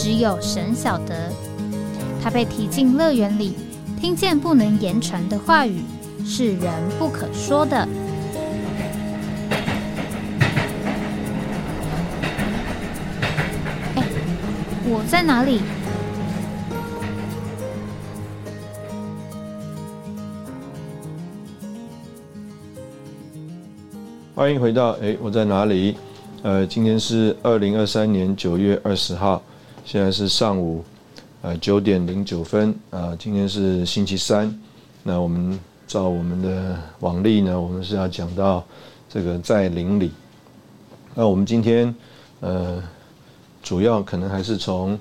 只有神晓得，他被提进乐园里，听见不能言传的话语，是人不可说的。哎，我在哪里？欢迎回到哎，我在哪里？呃，今天是二零二三年九月二十号。现在是上午，呃九点零九分啊，今天是星期三。那我们照我们的往例呢，我们是要讲到这个在灵里。那我们今天呃，主要可能还是从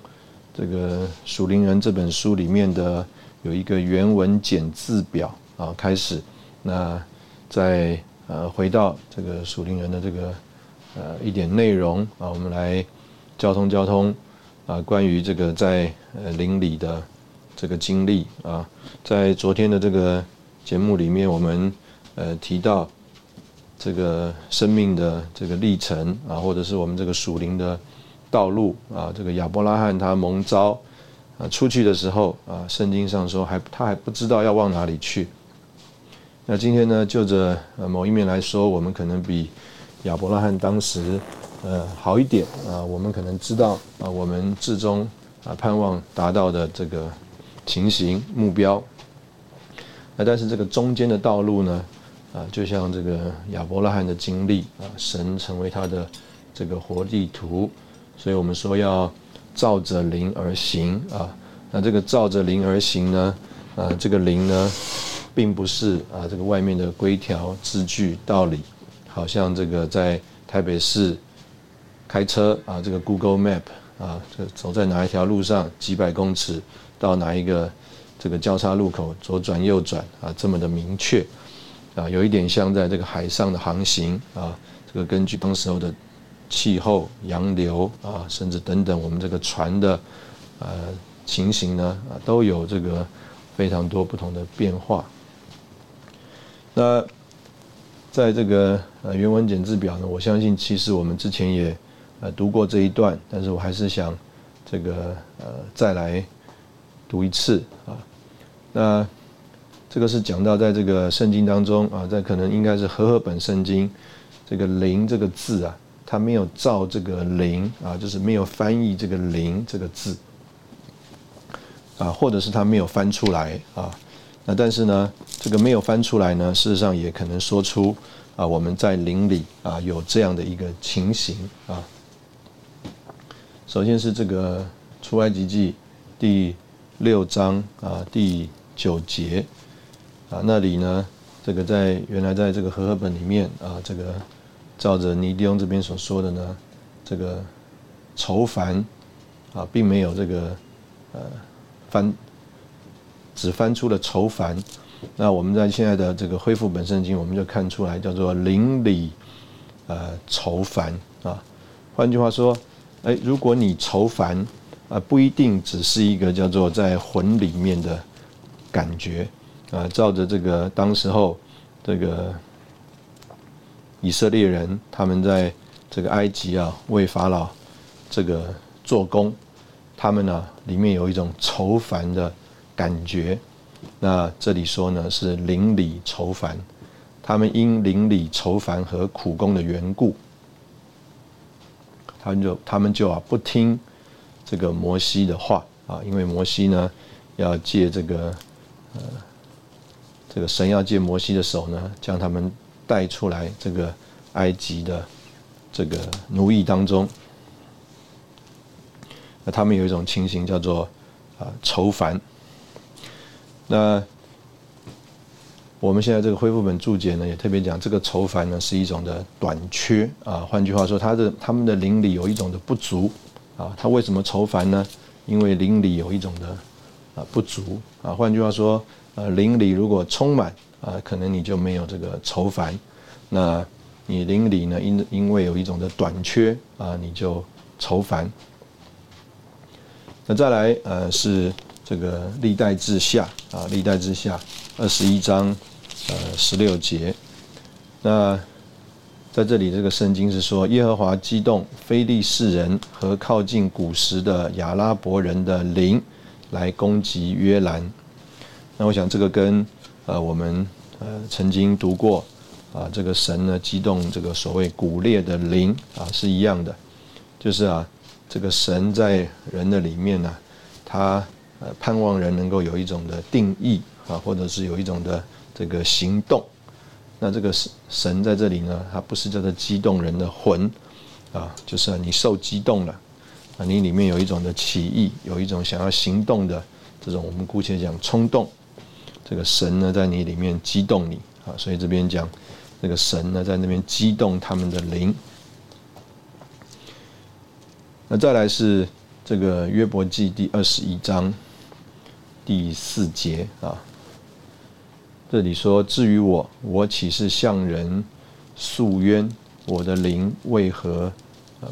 这个《属灵人》这本书里面的有一个原文简字表啊开始。那再呃回到这个《属灵人》的这个呃一点内容啊，我们来交通交通。啊，关于这个在呃邻里的这个经历啊，在昨天的这个节目里面，我们呃提到这个生命的这个历程啊，或者是我们这个属灵的道路啊，这个亚伯拉罕他蒙召啊出去的时候啊，圣经上说还他还不知道要往哪里去。那今天呢，就着呃某一面来说，我们可能比亚伯拉罕当时。呃，好一点啊，我们可能知道啊，我们至终啊盼望达到的这个情形目标。那但是这个中间的道路呢，啊，就像这个亚伯拉罕的经历啊，神成为他的这个活地图，所以我们说要照着灵而行啊。那这个照着灵而行呢，啊，这个灵呢，并不是啊这个外面的规条字句道理，好像这个在台北市。开车啊，这个 Google Map 啊，这走在哪一条路上，几百公尺到哪一个这个交叉路口，左转右转啊，这么的明确啊，有一点像在这个海上的航行啊，这个根据当时候的气候、洋流啊，甚至等等，我们这个船的呃情形呢啊，都有这个非常多不同的变化。那在这个呃原文简字表呢，我相信其实我们之前也。呃，读过这一段，但是我还是想这个呃再来读一次啊。那这个是讲到在这个圣经当中啊，在可能应该是和合本圣经这个“灵”这个字啊，它没有照这个“灵”啊，就是没有翻译这个“灵”这个字啊，或者是它没有翻出来啊。那但是呢，这个没有翻出来呢，事实上也可能说出啊，我们在灵里啊有这样的一个情形啊。首先是这个出埃及记第六章啊第九节啊那里呢，这个在原来在这个和合本里面啊，这个照着尼迪翁这边所说的呢，这个愁烦啊，并没有这个呃翻，只翻出了愁烦。那我们在现在的这个恢复本圣经，我们就看出来叫做邻里呃愁烦啊。换句话说。哎，如果你愁烦，啊，不一定只是一个叫做在魂里面的感觉，啊，照着这个当时候这个以色列人他们在这个埃及啊为法老这个做工，他们呢里面有一种愁烦的感觉，那这里说呢是邻里愁烦，他们因邻里愁烦和苦工的缘故。他们就他们就啊不听这个摩西的话啊，因为摩西呢要借这个呃这个神要借摩西的手呢，将他们带出来这个埃及的这个奴役当中。那他们有一种情形叫做啊愁烦。那我们现在这个恢复本注解呢，也特别讲这个愁烦呢是一种的短缺啊。换句话说，他的他们的邻里有一种的不足啊。他为什么愁烦呢？因为邻里有一种的啊不足啊。换句话说，呃，邻里如果充满啊，可能你就没有这个愁烦。那你邻里呢，因因为有一种的短缺啊，你就愁烦。那再来呃是这个历代之下啊，历代之下二十一章呃十六节。那在这里，这个圣经是说，耶和华激动非利士人和靠近古时的亚拉伯人的灵来攻击约兰。那我想，这个跟呃我们呃曾经读过啊，这个神呢激动这个所谓古列的灵啊是一样的，就是啊，这个神在人的里面呢，他呃盼望人能够有一种的定义啊，或者是有一种的这个行动。那这个神神在这里呢，它不是叫做激动人的魂啊，就是你受激动了啊，你里面有一种的起意，有一种想要行动的这种，我们姑且讲冲动。这个神呢，在你里面激动你啊，所以这边讲这个神呢，在那边激动他们的灵。那再来是这个约伯记第二十一章第四节啊。这里说：“至于我，我岂是向人诉冤？我的灵为何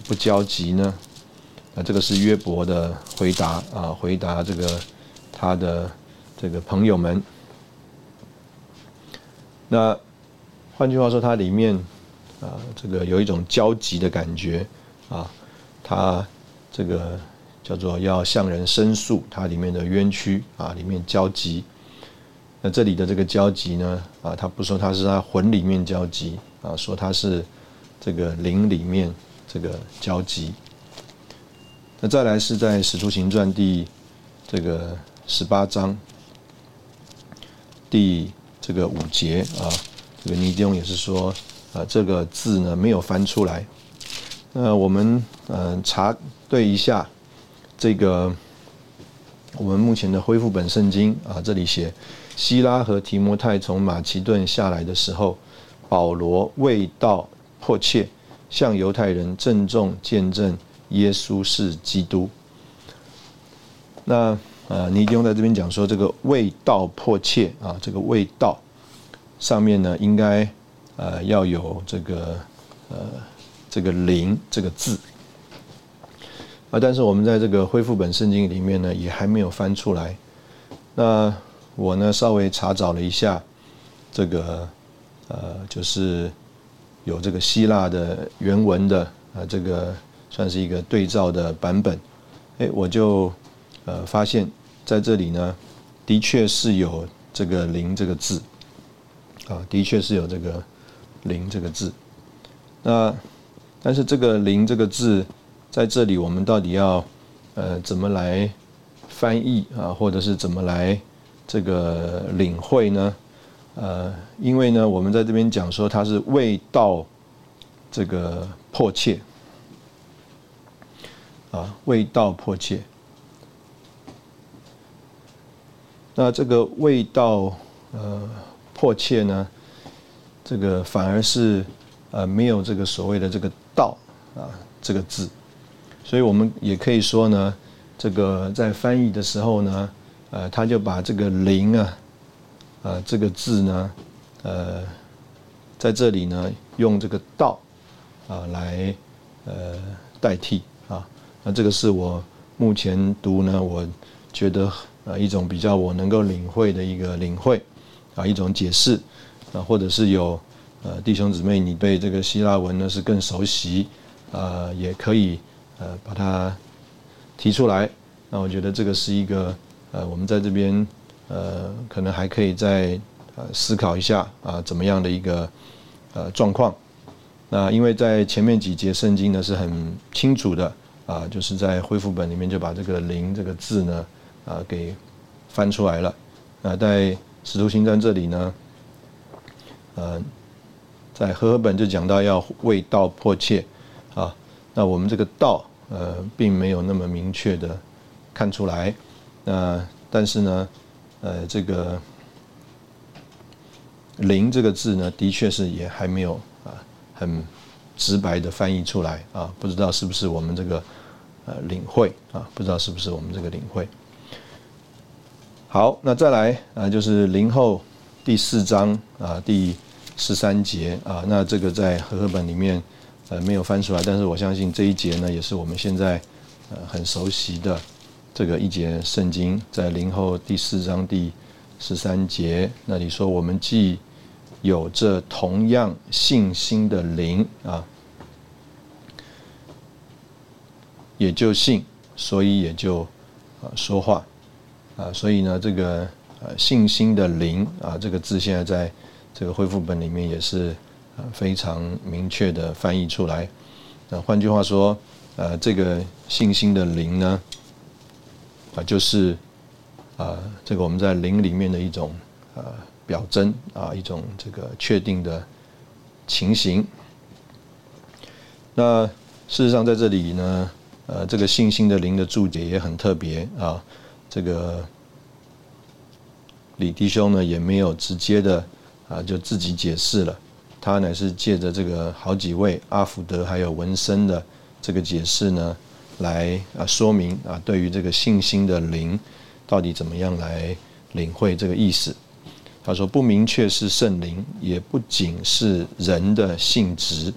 不焦急呢？”啊，这个是约伯的回答啊，回答这个他的这个朋友们。那换句话说，它里面啊，这个有一种焦急的感觉啊，他这个叫做要向人申诉它里面的冤屈啊，里面焦急。那这里的这个交集呢？啊，他不说他是他魂里面交集啊，说他是这个灵里面这个交集。那再来是在《使徒行传》第这个十八章第这个五节啊，这个尼丁也是说啊，这个字呢没有翻出来。那我们嗯查对一下这个我们目前的恢复本圣经啊，这里写。希拉和提摩太从马其顿下来的时候，保罗未到迫切向犹太人郑重见证耶稣是基督。那呃，尼迪翁在这边讲说，这个未到迫切啊，这个未到上面呢，应该呃要有这个呃这个灵这个字啊，但是我们在这个恢复本圣经里面呢，也还没有翻出来。那我呢稍微查找了一下，这个呃就是有这个希腊的原文的呃，这个算是一个对照的版本。哎，我就呃发现在这里呢，的确是有这个“零”这个字啊，的确是有这个“零”这个字。那但是这个“零”这个字在这里，我们到底要呃怎么来翻译啊，或者是怎么来？这个领会呢，呃，因为呢，我们在这边讲说它是味道这个迫切，啊，味道迫切。那这个味道呃迫切呢，这个反而是呃没有这个所谓的这个道啊这个字，所以我们也可以说呢，这个在翻译的时候呢。呃，他就把这个“灵”啊，呃，这个字呢，呃，在这里呢，用这个“道”啊来呃代替啊。那这个是我目前读呢，我觉得呃一种比较我能够领会的一个领会啊，一种解释啊，或者是有呃弟兄姊妹你对这个希腊文呢是更熟悉啊，也可以呃把它提出来。那我觉得这个是一个。呃，我们在这边，呃，可能还可以再呃思考一下啊，怎么样的一个呃状况？那因为在前面几节圣经呢是很清楚的啊，就是在恢复本里面就把这个“灵”这个字呢啊给翻出来了。啊，在使徒行传这里呢，呃，在和合本就讲到要为道迫切啊，那我们这个道呃并没有那么明确的看出来。那但是呢，呃，这个“灵”这个字呢，的确是也还没有啊很直白的翻译出来啊，不知道是不是我们这个呃领会啊，不知道是不是我们这个领会。好，那再来啊，就是灵后第四章啊第十三节啊，那这个在和合本里面呃没有翻出来，但是我相信这一节呢，也是我们现在呃很熟悉的这个一节圣经，在灵后第四章第十三节那里说，我们既有着同样信心的灵啊，也就信，所以也就啊说话。啊，所以呢，这个呃信心的灵啊，这个字现在在这个恢复本里面也是呃非常明确的翻译出来。那换句话说，呃，这个信心的灵呢，啊，就是啊，这个我们在灵里面的一种呃表征啊，一种这个确定的情形。那事实上在这里呢，呃，这个信心的灵的注解也很特别啊。这个李弟兄呢，也没有直接的啊，就自己解释了，他乃是借着这个好几位阿福德还有文森的这个解释呢，来啊说明啊，对于这个信心的灵到底怎么样来领会这个意思。他说不明确是圣灵，也不仅是人的性质，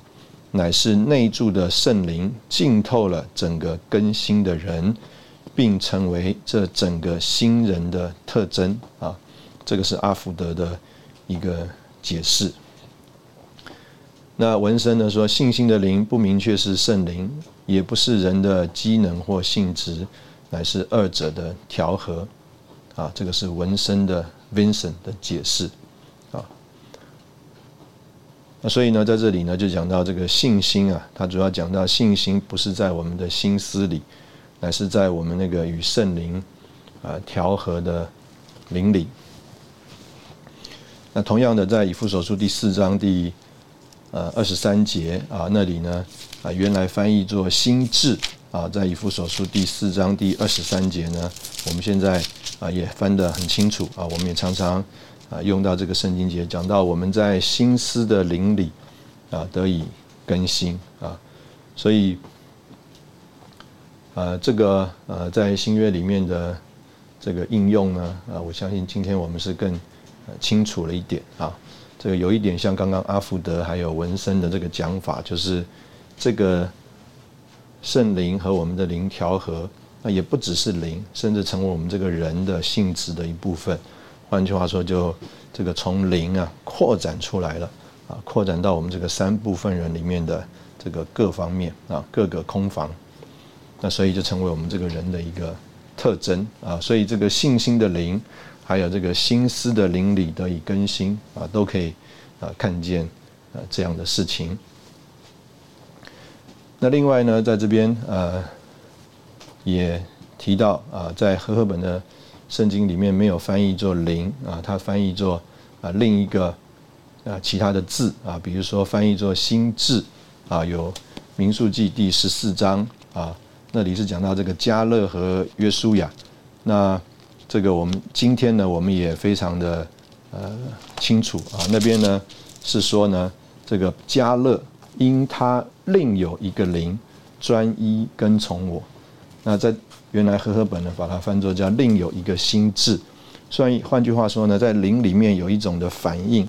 乃是内住的圣灵浸透了整个更新的人。并成为这整个新人的特征啊，这个是阿福德的一个解释。那文森呢说，信心的灵不明确是圣灵，也不是人的机能或性质，乃是二者的调和啊。这个是文森的 Vincent 的解释啊。那所以呢，在这里呢，就讲到这个信心啊，它主要讲到信心不是在我们的心思里。乃是在我们那个与圣灵啊调和的灵里。那同样的，在以弗所书第四章第呃二十三节啊那里呢啊原来翻译作心智啊，在以弗所书第四章第二十三节呢，我们现在啊也翻得很清楚啊，我们也常常啊用到这个圣经节，讲到我们在心思的灵里啊得以更新啊，所以。呃，这个呃，在新约里面的这个应用呢，啊，我相信今天我们是更清楚了一点啊。这个有一点像刚刚阿福德还有文森的这个讲法，就是这个圣灵和我们的灵调和，那也不只是灵，甚至成为我们这个人的性质的一部分。换句话说，就这个从灵啊扩展出来了啊，扩展到我们这个三部分人里面的这个各方面啊，各个空房。那所以就成为我们这个人的一个特征啊，所以这个信心的灵，还有这个心思的灵里得以更新啊，都可以啊看见啊这样的事情。那另外呢，在这边呃也提到啊，在和合本的圣经里面没有翻译作灵啊，它翻译作啊另一个啊其他的字啊，比如说翻译作心智啊，有民数记第十四章啊。那里是讲到这个加勒和约书亚，那这个我们今天呢，我们也非常的呃清楚啊。那边呢是说呢，这个加勒因他另有一个灵专一跟从我。那在原来和合本呢，把它翻作叫另有一个心智。所以换句话说呢，在灵里面有一种的反应，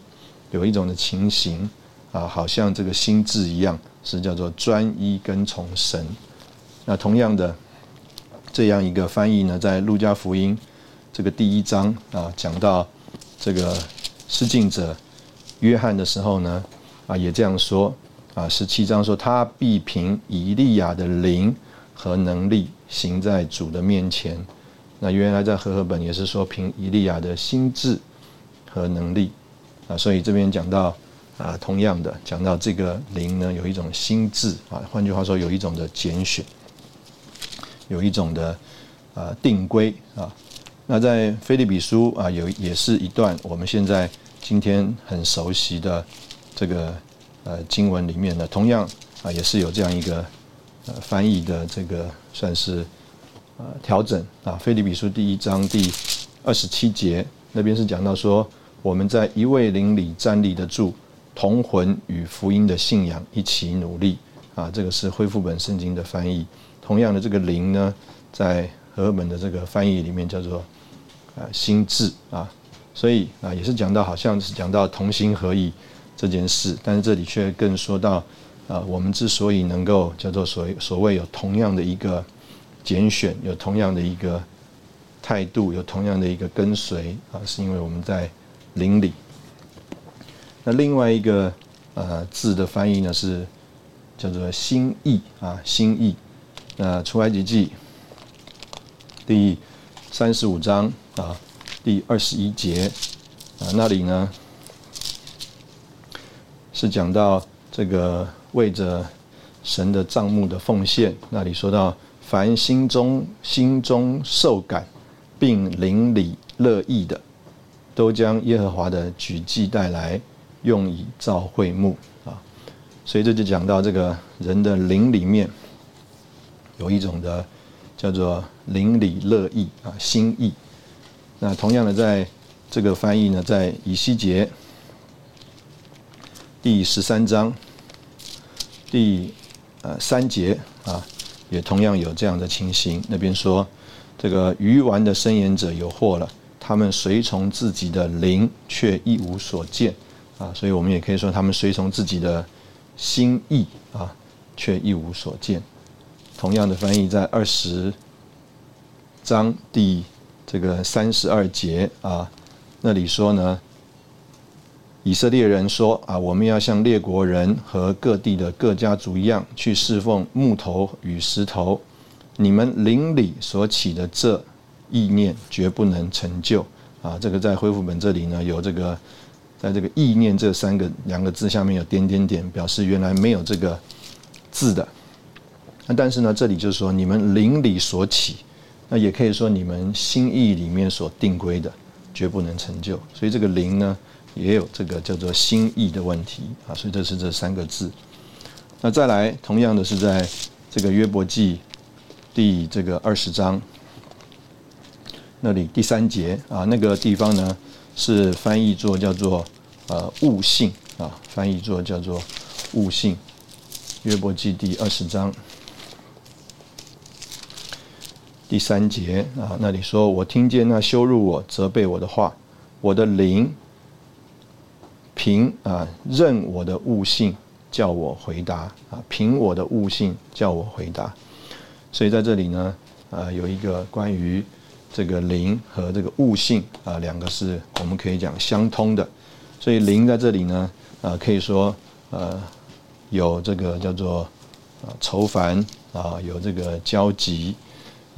有一种的情形啊，好像这个心智一样，是叫做专一跟从神。那同样的，这样一个翻译呢，在路加福音这个第一章啊，讲到这个施浸者约翰的时候呢，啊，也这样说啊，十七章说他必凭以利亚的灵和能力行在主的面前。那原来在和合本也是说凭以利亚的心智和能力啊，所以这边讲到啊，同样的讲到这个灵呢，有一种心智啊，换句话说，有一种的拣选。有一种的啊定规啊，那在菲利比书啊有也是一段我们现在今天很熟悉的这个呃经文里面呢，同样啊也是有这样一个呃翻译的这个算是呃调整啊。菲利比书第一章第二十七节那边是讲到说，我们在一位灵里站立得住，同魂与福音的信仰一起努力啊。这个是恢复本圣经的翻译。同样的这个灵呢，在和合本的这个翻译里面叫做啊心智啊，所以啊也是讲到好像是讲到同心合意这件事，但是这里却更说到啊我们之所以能够叫做所所谓有同样的一个拣选，有同样的一个态度，有同样的一个跟随啊，是因为我们在灵里。那另外一个呃字的翻译呢是叫做心意啊心意。那出埃及记第一三十五章啊第二十一节啊那里呢是讲到这个为着神的账目的奉献，那里说到凡心中心中受感并邻里乐意的，都将耶和华的举祭带来。用以造会幕啊，所以这就讲到这个人的灵里面有一种的叫做邻里乐意啊心意。那同样的，在这个翻译呢，在以西结第十三章第呃三节啊，也同样有这样的情形。那边说这个鱼丸的伸延者有祸了，他们随从自己的灵，却一无所见。啊，所以我们也可以说，他们随从自己的心意啊，却一无所见。同样的翻译在二十章第这个三十二节啊，那里说呢，以色列人说啊，我们要像列国人和各地的各家族一样，去侍奉木头与石头。你们邻里所起的这意念，绝不能成就啊。这个在恢复本这里呢，有这个。在这个意念这三个两个字下面有点点点，表示原来没有这个字的。那但是呢，这里就是说你们邻里所起，那也可以说你们心意里面所定规的，绝不能成就。所以这个灵呢，也有这个叫做心意的问题啊。所以这是这三个字。那再来，同样的是在这个约伯记第这个二十章那里第三节啊，那个地方呢。是翻译作叫做呃悟性啊，翻译作叫做悟性。约伯记第二十章第三节啊，那里说：“我听见那羞辱我、责备我的话，我的灵凭啊任我的悟性叫我回答啊，凭我的悟性叫我回答。”所以在这里呢，啊有一个关于。这个灵和这个悟性啊，两个是我们可以讲相通的，所以灵在这里呢，啊，可以说呃有这个叫做啊愁烦啊，有这个焦急，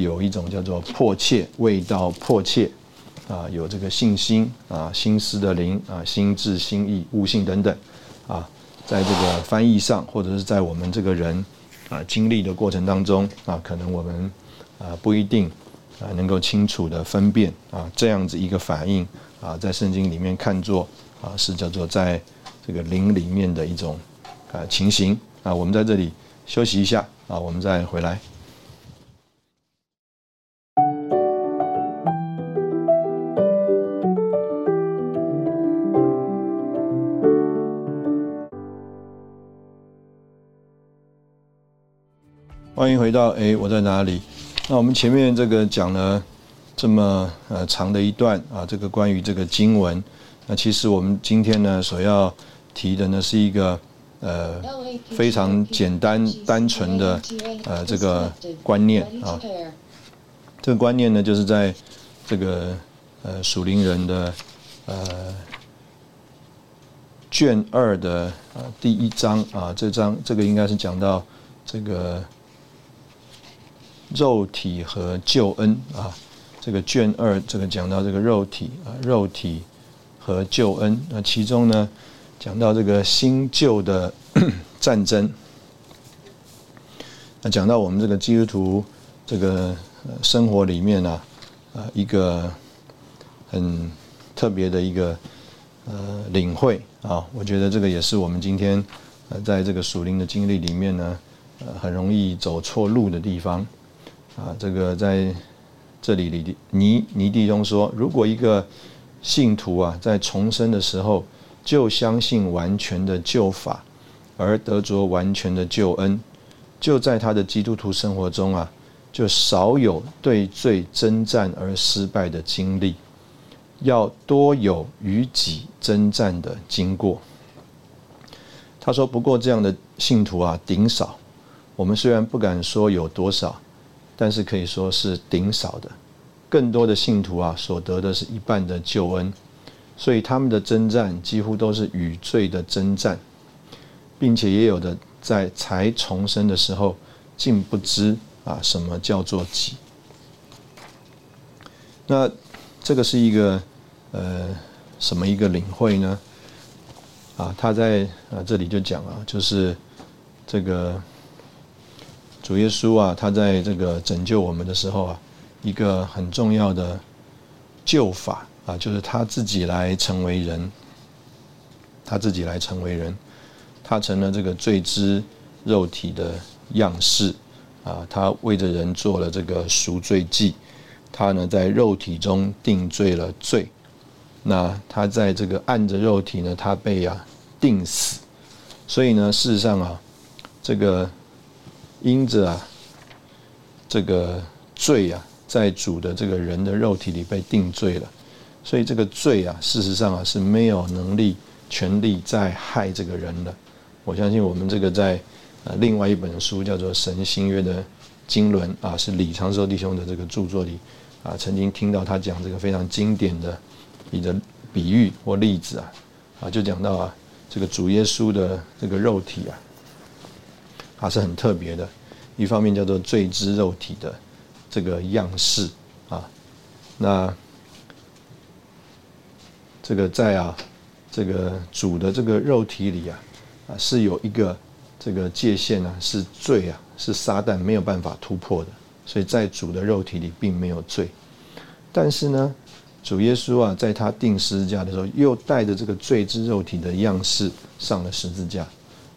有一种叫做迫切，味道迫切啊，有这个信心啊，心思的灵啊，心智、心意、悟性等等啊，在这个翻译上，或者是在我们这个人啊经历的过程当中啊，可能我们啊不一定。啊，能够清楚的分辨啊，这样子一个反应啊，在圣经里面看作啊，是叫做在这个灵里面的一种啊情形啊。我们在这里休息一下啊，我们再回来。欢迎回到哎，我在哪里？那我们前面这个讲了这么呃长的一段啊，这个关于这个经文，那其实我们今天呢所要提的呢是一个呃非常简单单纯的呃这个观念啊，这个观念呢就是在这个呃属灵人的呃卷二的呃第一章啊，这章这个应该是讲到这个。肉体和救恩啊，这个卷二这个讲到这个肉体啊，肉体和救恩。那其中呢，讲到这个新旧的 战争。那讲到我们这个基督徒这个生活里面呢，啊，一个很特别的一个呃领会啊，我觉得这个也是我们今天呃在这个属灵的经历里面呢，呃，很容易走错路的地方。啊，这个在这里里尼尼弟兄说，如果一个信徒啊，在重生的时候就相信完全的救法，而得着完全的救恩，就在他的基督徒生活中啊，就少有对罪征战而失败的经历，要多有与己征战的经过。他说：“不过这样的信徒啊，顶少。我们虽然不敢说有多少，但是可以说是顶少的。更多的信徒啊，所得的是一半的救恩。所以他们的征战几乎都是与罪的征战，并且也有的在才重生的时候，竟不知啊什么叫做己。那这个是一个呃什么一个领会呢？”啊，他在啊这里就讲啊，就是这个主耶稣啊，他在这个拯救我们的时候啊，一个很重要的救法啊，就是他自己来成为人，他自己来成为人，他成了这个罪之肉体的样式啊，他为着人做了这个赎罪祭，他呢在肉体中定罪了罪，那他在这个按着肉体呢，他被啊。定死，所以呢，事实上啊，这个因着啊，这个罪啊，在主的这个人的肉体里被定罪了，所以这个罪啊，事实上啊是没有能力、权力在害这个人的。我相信我们这个在呃另外一本书叫做《神新约》的经纶啊，是李长寿弟兄的这个著作里啊，曾经听到他讲这个非常经典的一个比喻或例子啊，啊，就讲到啊。这个主耶稣的这个肉体啊，它是很特别的。一方面叫做罪之肉体的这个样式啊，那这个在啊这个主的这个肉体里啊啊是有一个这个界限啊，是罪啊，是撒旦没有办法突破的。所以在主的肉体里并没有罪，但是呢。主耶稣啊，在他定十字架的时候，又带着这个罪之肉体的样式上了十字架，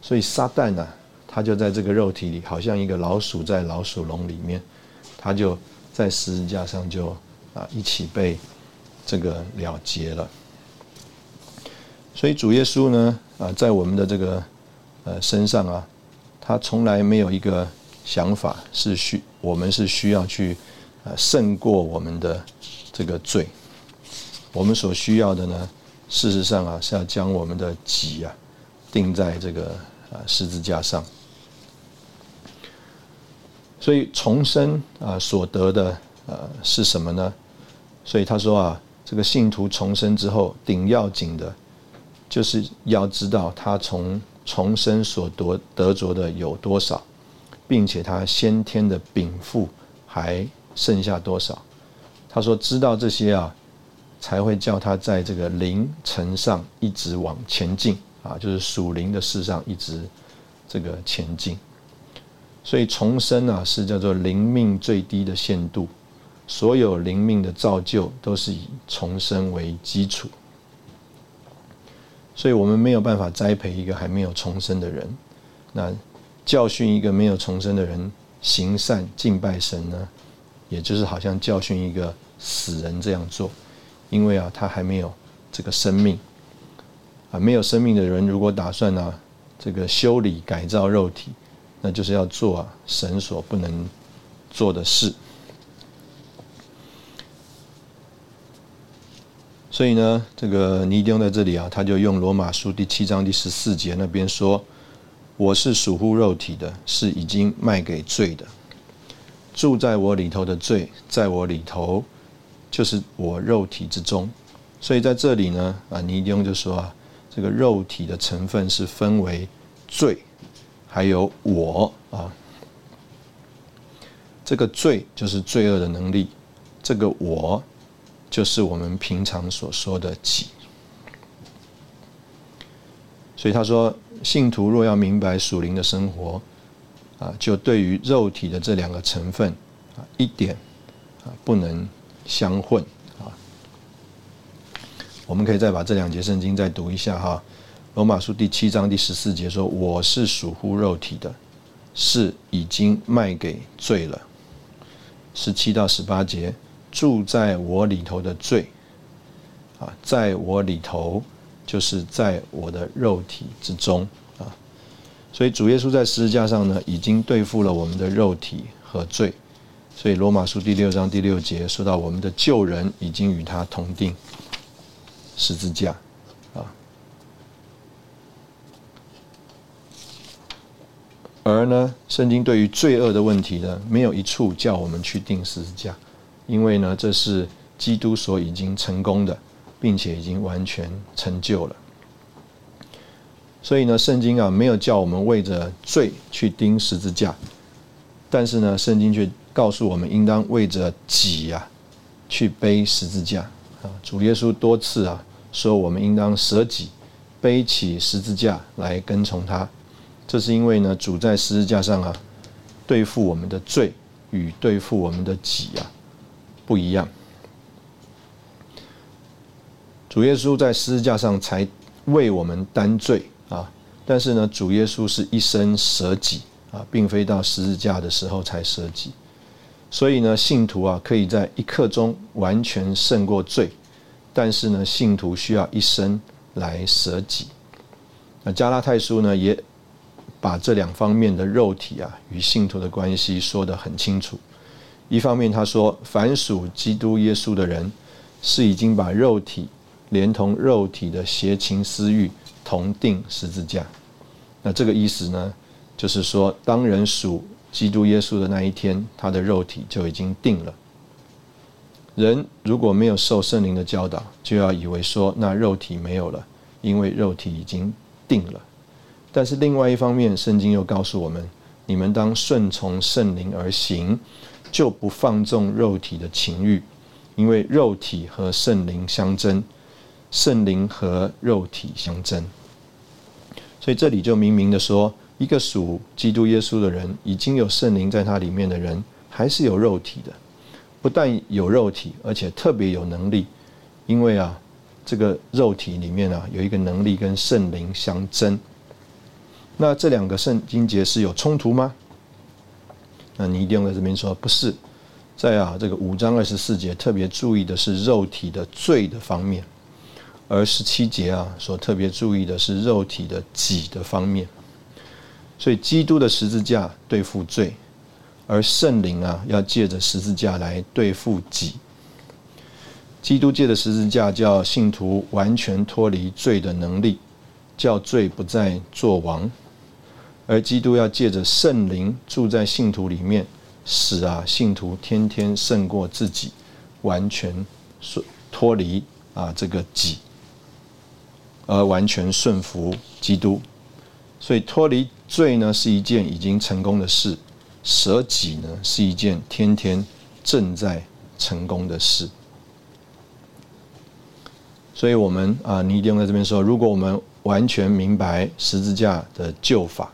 所以撒旦呢，他就在这个肉体里，好像一个老鼠在老鼠笼里面，他就在十字架上就啊一起被这个了结了。所以主耶稣呢，啊，在我们的这个呃身上啊，他从来没有一个想法是需我们是需要去啊胜过我们的这个罪。我们所需要的呢，事实上啊，是要将我们的己啊，钉在这个啊十字架上。所以重生啊所得的呃是什么呢？所以他说啊，这个信徒重生之后，顶要紧的，就是要知道他从重生所得得着的有多少，并且他先天的禀赋还剩下多少。他说知道这些啊。才会叫他在这个灵层上一直往前进啊，就是属灵的事上一直这个前进。所以重生啊，是叫做灵命最低的限度。所有灵命的造就都是以重生为基础。所以我们没有办法栽培一个还没有重生的人，那教训一个没有重生的人行善敬拜神呢，也就是好像教训一个死人这样做。因为啊，他还没有这个生命啊，没有生命的人，如果打算呢，这个修理改造肉体，那就是要做神所不能做的事。所以呢，这个尼丁在这里啊，他就用罗马书第七章第十四节那边说：“我是属乎肉体的，是已经卖给罪的，住在我里头的罪，在我里头。”就是我肉体之中，所以在这里呢，啊，尼丁就说啊，这个肉体的成分是分为罪，还有我啊。这个罪就是罪恶的能力，这个我就是我们平常所说的己。所以他说，信徒若要明白属灵的生活，啊，就对于肉体的这两个成分啊，一点啊不能。相混啊！我们可以再把这两节圣经再读一下哈。罗马书第七章第十四节说：“我是属乎肉体的，是已经卖给罪了。”十七到十八节，住在我里头的罪啊，在我里头就是在我的肉体之中啊。所以主耶稣在十字架上呢，已经对付了我们的肉体和罪。所以罗马书第六章第六节说到，我们的旧人已经与他同定十字架啊。而呢，圣经对于罪恶的问题呢，没有一处叫我们去定十字架，因为呢，这是基督所已经成功的，并且已经完全成就了。所以呢，圣经啊没有叫我们为着罪去钉十字架，但是呢，圣经却告诉我们应当为着己啊去背十字架啊。主耶稣多次啊说我们应当舍己，背起十字架来跟从他。这是因为呢，主在十字架上啊对付我们的罪与对付我们的己啊不一样。主耶稣在十字架上才为我们担罪。啊，但是呢，主耶稣是一生舍己啊，并非到十字架的时候才舍己。所以呢，信徒啊，可以在一刻钟完全胜过罪，但是呢，信徒需要一生来舍己。那加拉太书呢，也把这两方面的肉体啊与信徒的关系说得很清楚。一方面他说，凡属基督耶稣的人，是已经把肉体连同肉体的邪情私欲。同定十字架，那这个意思呢，就是说，当人属基督耶稣的那一天，他的肉体就已经定了。人如果没有受圣灵的教导，就要以为说那肉体没有了，因为肉体已经定了。但是另外一方面，圣经又告诉我们：你们当顺从圣灵而行，就不放纵肉体的情欲，因为肉体和圣灵相争。圣灵和肉体相争，所以这里就明明的说，一个属基督耶稣的人，已经有圣灵在他里面的人，还是有肉体的。不但有肉体，而且特别有能力，因为啊，这个肉体里面啊，有一个能力跟圣灵相争。那这两个圣经节是有冲突吗？那你一定要在这边说不是，在啊这个五章二十四节特别注意的是肉体的罪的方面。而十七节啊，所特别注意的是肉体的己的方面，所以基督的十字架对付罪，而圣灵啊要借着十字架来对付己。基督借的十字架叫信徒完全脱离罪的能力，叫罪不再作王；而基督要借着圣灵住在信徒里面，使啊信徒天天胜过自己，完全顺脱离啊这个己。而完全顺服基督，所以脱离罪呢是一件已经成功的事，舍己呢是一件天天正在成功的事。所以，我们啊，你一定要在这边说，如果我们完全明白十字架的救法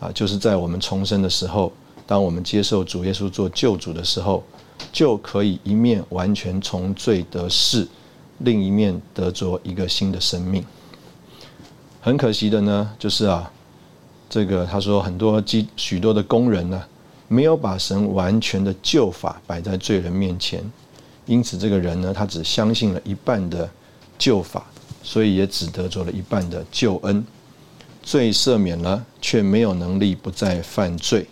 啊，就是在我们重生的时候，当我们接受主耶稣做救主的时候，就可以一面完全从罪得释，另一面得着一个新的生命。很可惜的呢，就是啊，这个他说很多基许多的工人呢，没有把神完全的救法摆在罪人面前，因此这个人呢，他只相信了一半的救法，所以也只得着了一半的救恩，罪赦免了，却没有能力不再犯罪。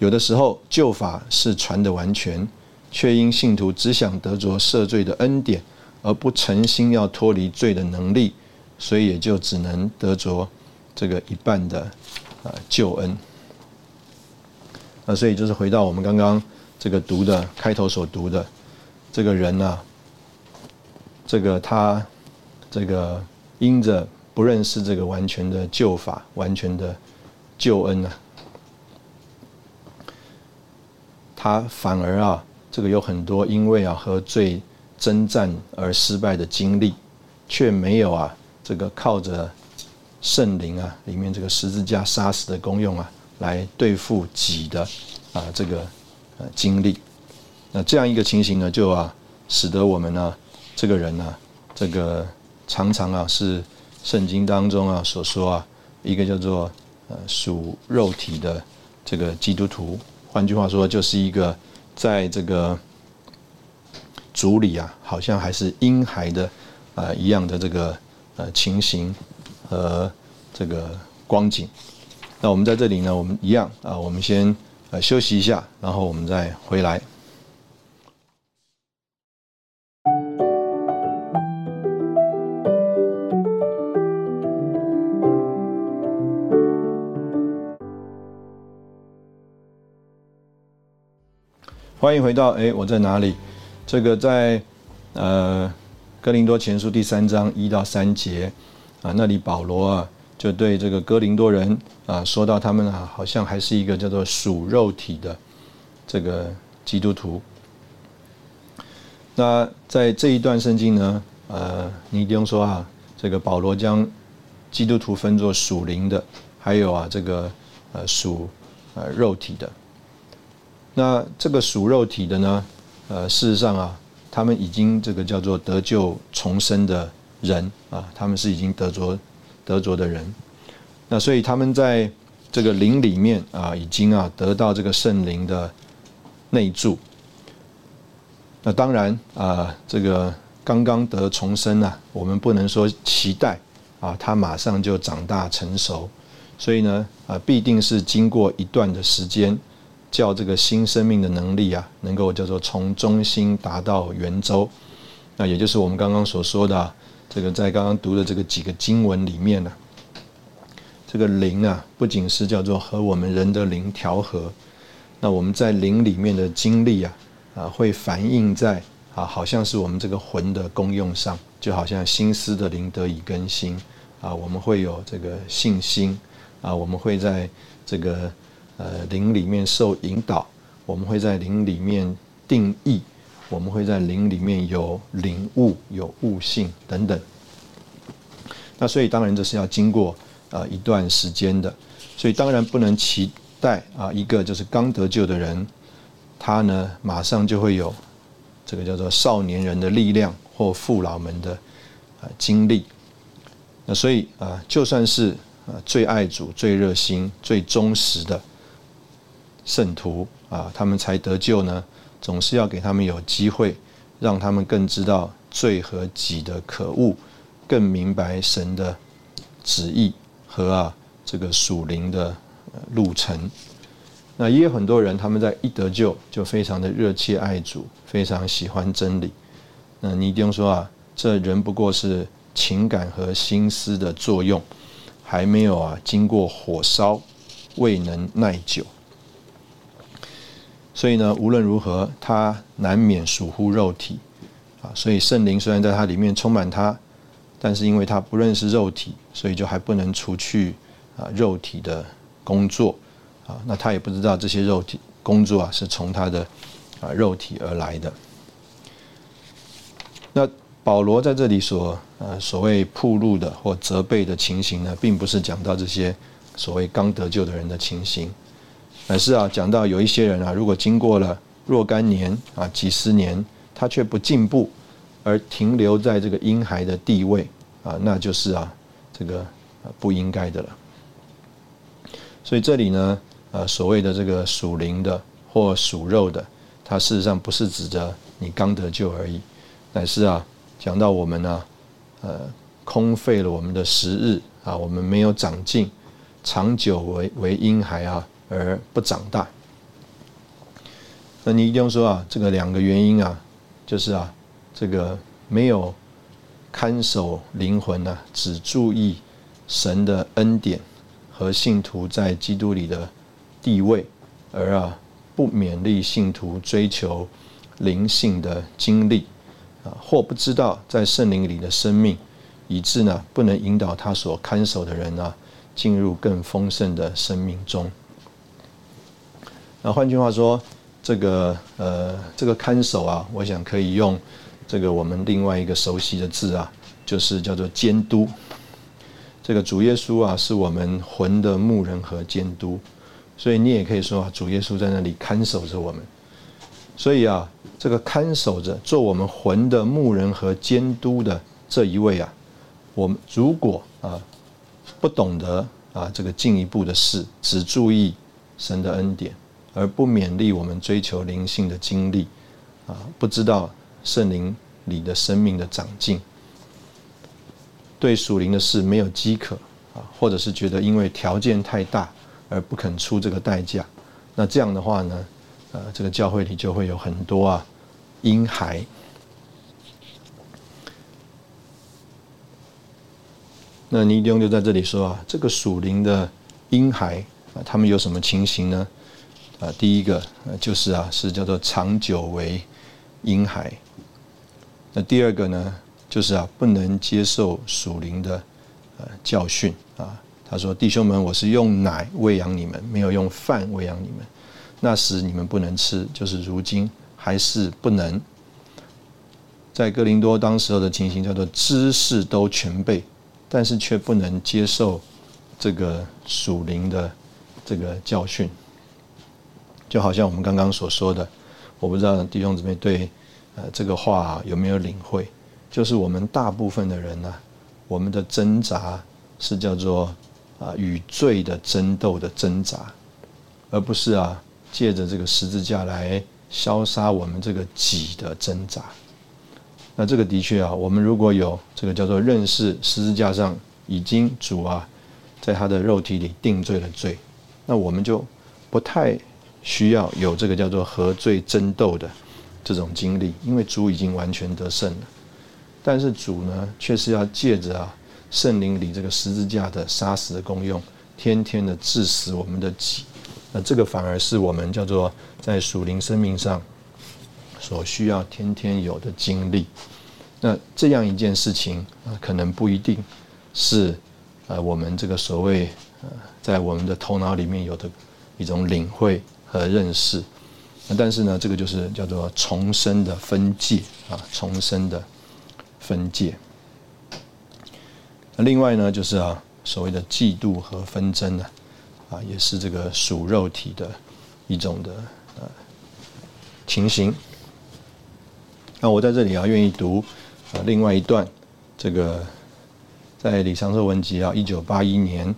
有的时候救法是传的完全，却因信徒只想得着赦罪的恩典。而不诚心要脱离罪的能力，所以也就只能得着这个一半的啊救恩。那所以就是回到我们刚刚这个读的开头所读的这个人呢，这个他这个因着不认识这个完全的救法、完全的救恩啊，他反而啊这个有很多因为啊和罪。征战而失败的经历，却没有啊，这个靠着圣灵啊里面这个十字架杀死的功用啊，来对付己的啊这个呃经历。那这样一个情形呢，就啊使得我们呢这个人呢，这个常常啊是圣经当中啊所说啊一个叫做呃属肉体的这个基督徒，换句话说，就是一个在这个。主里啊，好像还是婴孩的啊一样的这个呃情形和这这个光景。那我们在这里呢，我们一样啊，我们先呃休息一下，然后我们再回来。欢迎回到哎，我在哪里？这个在呃哥林多前书第三章一到三节啊，那里保罗啊就对这个哥林多人啊说到他们啊好像还是一个叫做属肉体的这个基督徒。那在这一段圣经呢，呃，你不用说啊，这个保罗将基督徒分作属灵的，还有啊这个呃属呃肉体的。那这个属肉体的呢？呃，事实上啊，他们已经这个叫做得救重生的人啊，他们是已经得着得着的人。那所以他们在这个灵里面啊，已经啊得到这个圣灵的内住。那当然啊，这个刚刚得重生啊，我们不能说期待啊，他马上就长大成熟。所以呢，啊，必定是经过一段的时间。叫这个新生命的能力啊，能够叫做从中心达到圆周，那也就是我们刚刚所说的这个，在刚刚读的这个几个经文里面呢，这个灵啊，不仅是叫做和我们人的灵调和，那我们在灵里面的经历啊，啊，会反映在啊，好像是我们这个魂的功用上，就好像心思的灵得以更新啊，我们会有这个信心啊，我们会在这个。呃，灵里面受引导，我们会在灵里面定义，我们会在灵里面有领悟、有悟性等等。那所以当然这是要经过啊一段时间的，所以当然不能期待啊一个就是刚得救的人，他呢马上就会有这个叫做少年人的力量或父老们的啊经历。那所以啊，就算是啊最爱主、最热心、最忠实的。圣徒啊，他们才得救呢。总是要给他们有机会，让他们更知道罪和己的可恶，更明白神的旨意和啊这个属灵的路程。那也有很多人，他们在一得救就非常的热切爱主，非常喜欢真理。那你一定说啊，这人不过是情感和心思的作用，还没有啊经过火烧，未能耐久。所以呢，无论如何，他难免属乎肉体啊。所以圣灵虽然在他里面充满他，但是因为他不认识肉体，所以就还不能除去啊肉体的工作啊。那他也不知道这些肉体工作啊是从他的啊肉体而来的。那保罗在这里所呃所谓铺路的或责备的情形呢，并不是讲到这些所谓刚得救的人的情形。乃是啊，讲到有一些人啊，如果经过了若干年啊、几十年，他却不进步，而停留在这个婴孩的地位啊，那就是啊，这个不应该的了。所以这里呢，呃，所谓的这个属灵的或属肉的，它事实上不是指着你刚得救而已，乃是啊，讲到我们呢，呃，空费了我们的时日啊，我们没有长进，长久为为婴孩啊。而不长大，那你一定说啊，这个两个原因啊，就是啊，这个没有看守灵魂呢，只注意神的恩典和信徒在基督里的地位，而啊不勉励信徒追求灵性的经历啊，或不知道在圣灵里的生命，以致呢不能引导他所看守的人呢进入更丰盛的生命中。那换句话说，这个呃，这个看守啊，我想可以用这个我们另外一个熟悉的字啊，就是叫做监督。这个主耶稣啊，是我们魂的牧人和监督，所以你也可以说啊，主耶稣在那里看守着我们。所以啊，这个看守着做我们魂的牧人和监督的这一位啊，我们如果啊不懂得啊这个进一步的事，只注意神的恩典。而不勉励我们追求灵性的经历，啊，不知道圣灵里的生命的长进，对属灵的事没有饥渴，啊，或者是觉得因为条件太大而不肯出这个代价，那这样的话呢，呃，这个教会里就会有很多啊婴孩。那尼丁就在这里说啊，这个属灵的婴孩啊，他们有什么情形呢？啊，第一个呃就是啊，是叫做长久为婴孩。那第二个呢，就是啊，不能接受属灵的呃教训啊。他说：“弟兄们，我是用奶喂养你们，没有用饭喂养你们。那时你们不能吃，就是如今还是不能。”在哥林多当时候的情形叫做知识都全备。但是却不能接受这个属灵的这个教训，就好像我们刚刚所说的，我不知道弟兄姊妹对呃这个话有没有领会？就是我们大部分的人呢，我们的挣扎是叫做啊与罪的争斗的挣扎，而不是啊借着这个十字架来消杀我们这个己的挣扎。那这个的确啊，我们如果有这个叫做认识十字架上已经主啊，在他的肉体里定罪了罪，那我们就不太需要有这个叫做和罪争斗的这种经历，因为主已经完全得胜了。但是主呢，却是要借着啊圣灵里这个十字架的杀死的功用，天天的致死我们的己。那这个反而是我们叫做在属灵生命上。所需要天天有的经历，那这样一件事情啊，可能不一定是呃我们这个所谓呃在我们的头脑里面有的一种领会和认识，那但是呢，这个就是叫做重生的分界啊，重生的分界。那另外呢，就是啊所谓的嫉妒和纷争呢，啊也是这个属肉体的一种的呃情形。那我在这里啊，愿意读啊另外一段，这个在李长寿文集啊，一九八一年，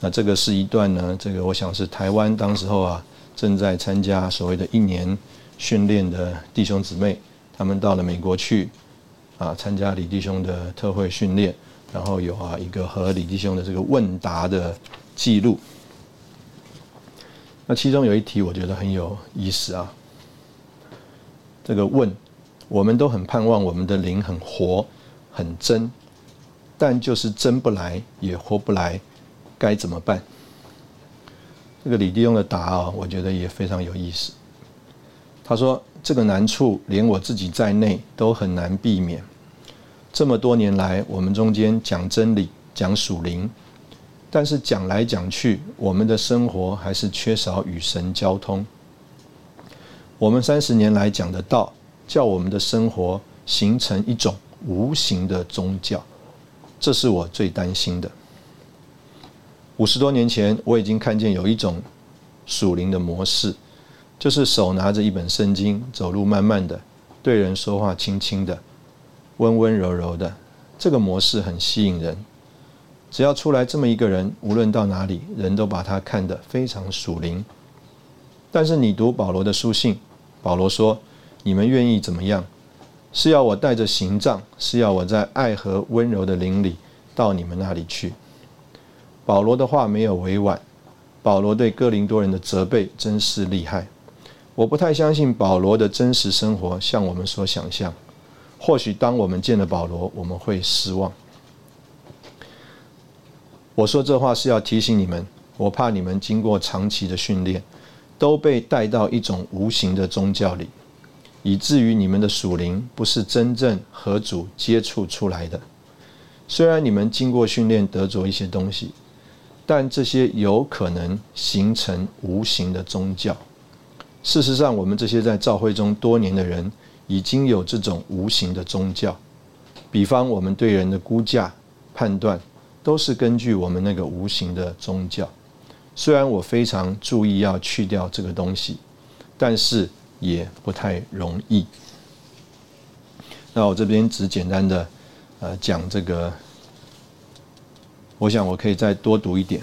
那这个是一段呢，这个我想是台湾当时候啊，正在参加所谓的一年训练的弟兄姊妹，他们到了美国去啊，参加李弟兄的特会训练，然后有啊一个和李弟兄的这个问答的记录。那其中有一题我觉得很有意思啊，这个问。我们都很盼望我们的灵很活、很真，但就是真不来，也活不来，该怎么办？这个李弟兄的答啊，我觉得也非常有意思。他说：“这个难处，连我自己在内都很难避免。这么多年来，我们中间讲真理、讲属灵，但是讲来讲去，我们的生活还是缺少与神交通。我们三十年来讲的道。”叫我们的生活形成一种无形的宗教，这是我最担心的。五十多年前，我已经看见有一种属灵的模式，就是手拿着一本圣经，走路慢慢的，对人说话轻轻的，温温柔柔的。这个模式很吸引人。只要出来这么一个人，无论到哪里，人都把他看得非常属灵。但是你读保罗的书信，保罗说。你们愿意怎么样？是要我带着行杖，是要我在爱和温柔的灵里到你们那里去。保罗的话没有委婉，保罗对哥林多人的责备真是厉害。我不太相信保罗的真实生活像我们所想象。或许当我们见了保罗，我们会失望。我说这话是要提醒你们，我怕你们经过长期的训练，都被带到一种无形的宗教里。以至于你们的属灵不是真正和主接触出来的。虽然你们经过训练得着一些东西，但这些有可能形成无形的宗教。事实上，我们这些在教会中多年的人，已经有这种无形的宗教。比方，我们对人的估价、判断，都是根据我们那个无形的宗教。虽然我非常注意要去掉这个东西，但是。也不太容易。那我这边只简单的呃讲这个，我想我可以再多读一点。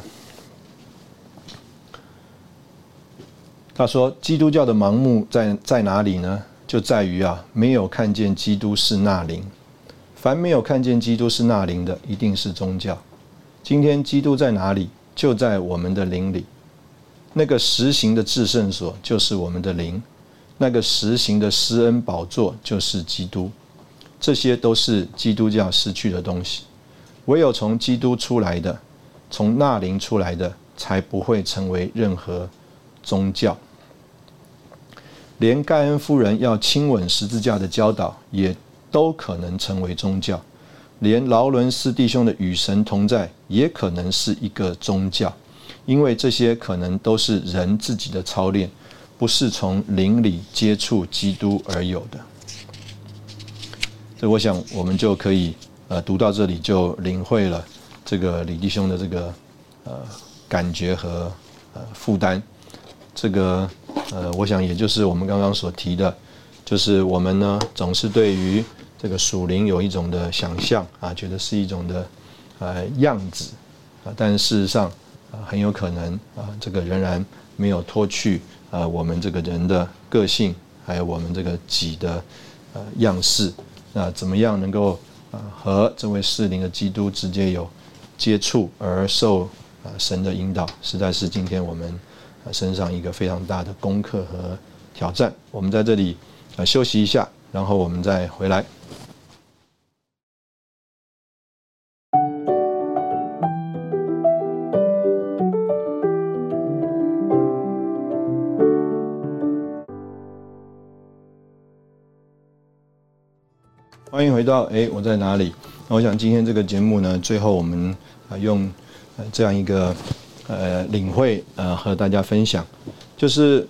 他说：“基督教的盲目在在哪里呢？就在于啊，没有看见基督是那灵。凡没有看见基督是那灵的，一定是宗教。今天基督在哪里？就在我们的灵里。那个实行的至圣所就是我们的灵，那个实行的施恩宝座就是基督。这些都是基督教失去的东西。唯有从基督出来的，从那灵出来的，才不会成为任何宗教。连盖恩夫人要亲吻十字架的教导，也都可能成为宗教。连劳伦斯弟兄的与神同在，也可能是一个宗教，因为这些可能都是人自己的操练，不是从灵里接触基督而有的。这我想我们就可以呃读到这里就领会了这个李弟兄的这个呃感觉和呃负担。这个呃我想也就是我们刚刚所提的，就是我们呢总是对于。这个属灵有一种的想象啊，觉得是一种的呃样子啊，但事实上啊，很有可能啊，这个仍然没有脱去啊我们这个人的个性，还有我们这个己的呃样式。那怎么样能够和这位适龄的基督直接有接触而受啊神的引导，实在是今天我们身上一个非常大的功课和挑战。我们在这里啊休息一下，然后我们再回来。欢迎回到哎，我在哪里？那我想今天这个节目呢，最后我们啊用这样一个呃领会呃和大家分享，就是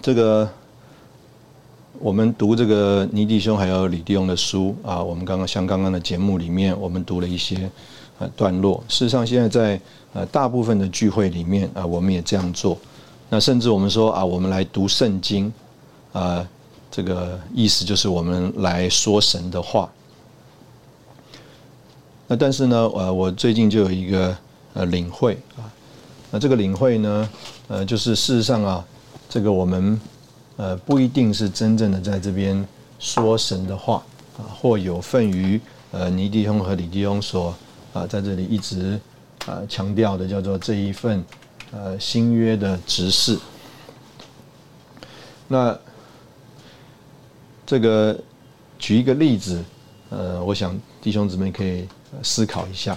这个我们读这个尼弟兄还有李弟兄的书啊，我们刚刚像刚刚的节目里面，我们读了一些呃段落。事实上，现在在呃大部分的聚会里面啊，我们也这样做。那甚至我们说啊，我们来读圣经啊。这个意思就是我们来说神的话。那但是呢，呃，我最近就有一个呃领会啊，那这个领会呢，呃，就是事实上啊，这个我们呃不一定是真正的在这边说神的话啊，或有份于呃尼弟兄和李弟兄所啊在这里一直啊强调的叫做这一份呃新约的执事。那这个举一个例子，呃，我想弟兄姊妹可以思考一下。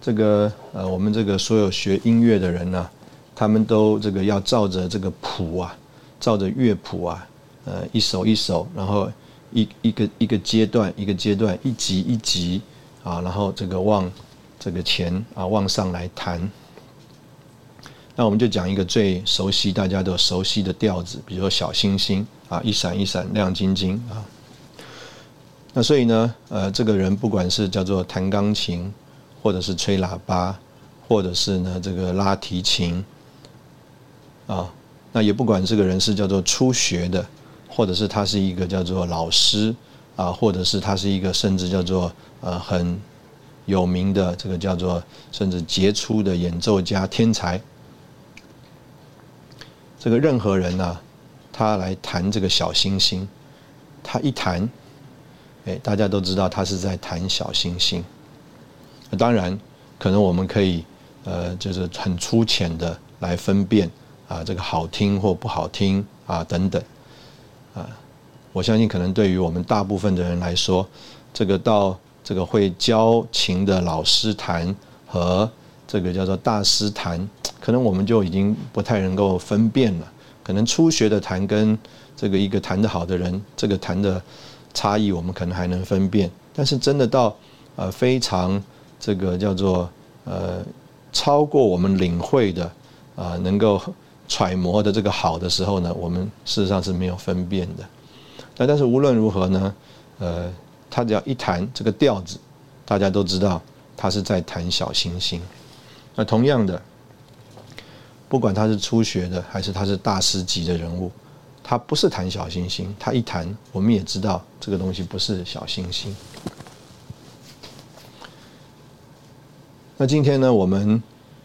这个呃，我们这个所有学音乐的人呢，他们都这个要照着这个谱啊，照着乐谱啊，呃，一首一首，然后一一个一个阶段一个阶段，一级一级啊，然后这个往这个前啊往上来弹。那我们就讲一个最熟悉、大家都熟悉的调子，比如说小星星啊，一闪一闪亮晶晶啊。那所以呢，呃，这个人不管是叫做弹钢琴，或者是吹喇叭，或者是呢这个拉提琴啊，那也不管这个人是叫做初学的，或者是他是一个叫做老师啊，或者是他是一个甚至叫做呃很有名的这个叫做甚至杰出的演奏家天才。这个任何人呢，他来弹这个小星星，他一弹，哎，大家都知道他是在弹小星星。当然，可能我们可以呃，就是很粗浅的来分辨啊，这个好听或不好听啊等等啊。我相信，可能对于我们大部分的人来说，这个到这个会教琴的老师弹和这个叫做大师弹。可能我们就已经不太能够分辨了。可能初学的弹跟这个一个弹得好的人，这个弹的差异，我们可能还能分辨。但是真的到呃非常这个叫做呃超过我们领会的啊，能够揣摩的这个好的时候呢，我们事实上是没有分辨的。那但是无论如何呢，呃，他只要一弹这个调子，大家都知道他是在弹小星星。那同样的。不管他是初学的，还是他是大师级的人物，他不是弹小星星，他一弹，我们也知道这个东西不是小星星。那今天呢，我们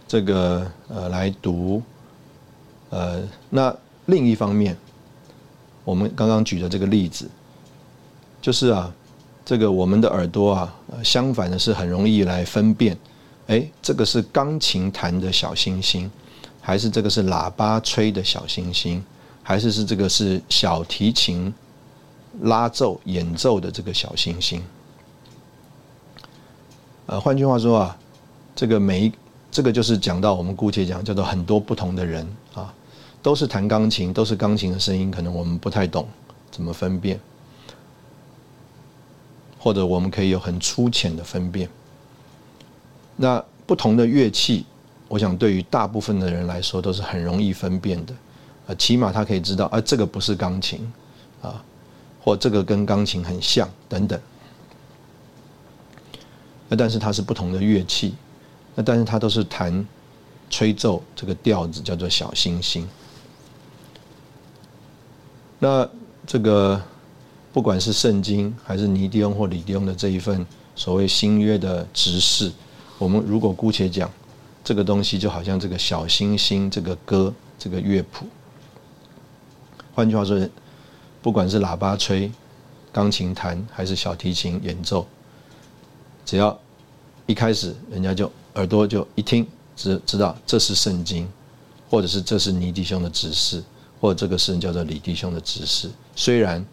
这个呃来读，呃，那另一方面，我们刚刚举的这个例子，就是啊，这个我们的耳朵啊，相反的是很容易来分辨哎，这个是钢琴弹的小星星，还是这个是喇叭吹的小星星，还是是这个是小提琴拉奏演奏的这个小星星？呃，换句话说啊，这个每一这个就是讲到我们姑且讲叫做很多不同的人啊，都是弹钢琴，都是钢琴的声音，可能我们不太懂怎么分辨，或者我们可以有很粗浅的分辨。那不同的乐器，我想对于大部分的人来说都是很容易分辨的，啊，起码他可以知道，啊，这个不是钢琴，啊，或这个跟钢琴很像等等。那但是它是不同的乐器，那但是它都是弹吹奏这个调子叫做小星星。那这个不管是圣经还是尼迪翁或李迪翁的这一份所谓新约的执事。我们如果姑且讲，这个东西就好像这个小星星这个歌这个乐谱。换句话说，不管是喇叭吹、钢琴弹还是小提琴演奏，只要一开始人家就耳朵就一听，知知道这是圣经，或者是这是尼弟兄的指示，或者这个是叫做李弟兄的指示。虽然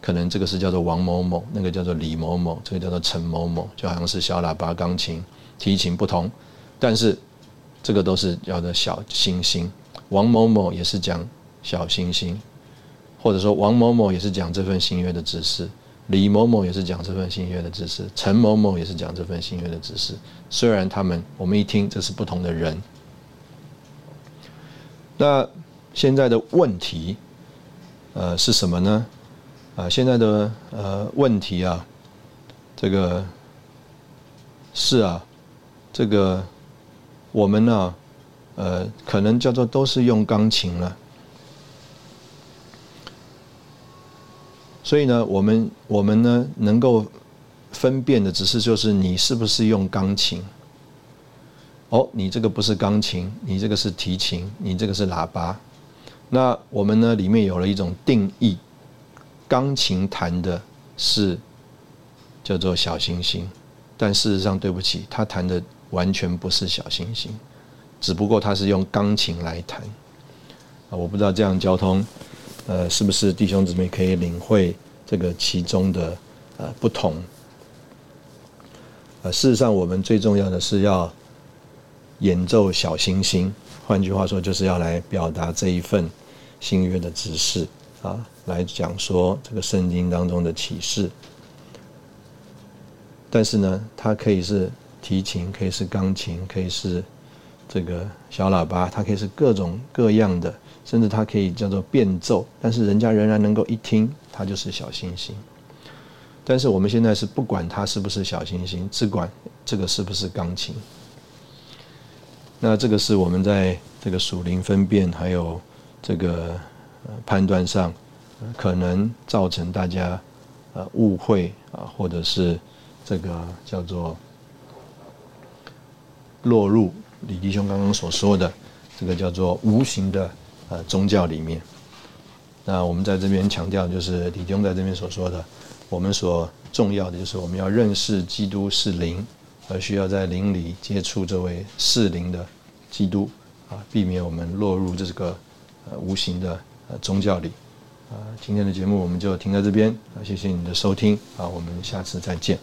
可能这个是叫做王某某，那个叫做李某某，这个叫做陈某某，就好像是小喇叭、钢琴。提琴不同，但是这个都是叫做小星星。王某某也是讲小星星，或者说王某某也是讲这份新约的指示，李某某也是讲这份新约的指示，陈某某也是讲这份新约的指示。虽然他们我们一听这是不同的人，那现在的问题，呃是什么呢？啊，现在的呃问题啊，这个是啊。这个我们呢，呃，可能叫做都是用钢琴了，所以呢，我们我们呢能够分辨的只是就是你是不是用钢琴。哦，你这个不是钢琴，你这个是提琴，你这个是喇叭。那我们呢里面有了一种定义，钢琴弹的是叫做小星星，但事实上对不起，他弹的。完全不是小星星，只不过他是用钢琴来弹啊！我不知道这样交通，呃，是不是弟兄姊妹可以领会这个其中的呃不同？呃，事实上，我们最重要的是要演奏小星星，换句话说，就是要来表达这一份新约的指示啊，来讲说这个圣经当中的启示。但是呢，它可以是。提琴可以是钢琴，可以是这个小喇叭，它可以是各种各样的，甚至它可以叫做变奏，但是人家仍然能够一听，它就是小星星。但是我们现在是不管它是不是小星星，只管这个是不是钢琴。那这个是我们在这个属灵分辨还有这个判断上，可能造成大家呃误会啊，或者是这个叫做。落入李弟兄刚刚所说的这个叫做无形的呃宗教里面。那我们在这边强调，就是李弟兄在这边所说的，我们所重要的就是我们要认识基督是灵，而需要在灵里接触这位是灵的基督啊，避免我们落入这个呃无形的呃宗教里。啊，今天的节目我们就停在这边啊，谢谢你的收听啊，我们下次再见。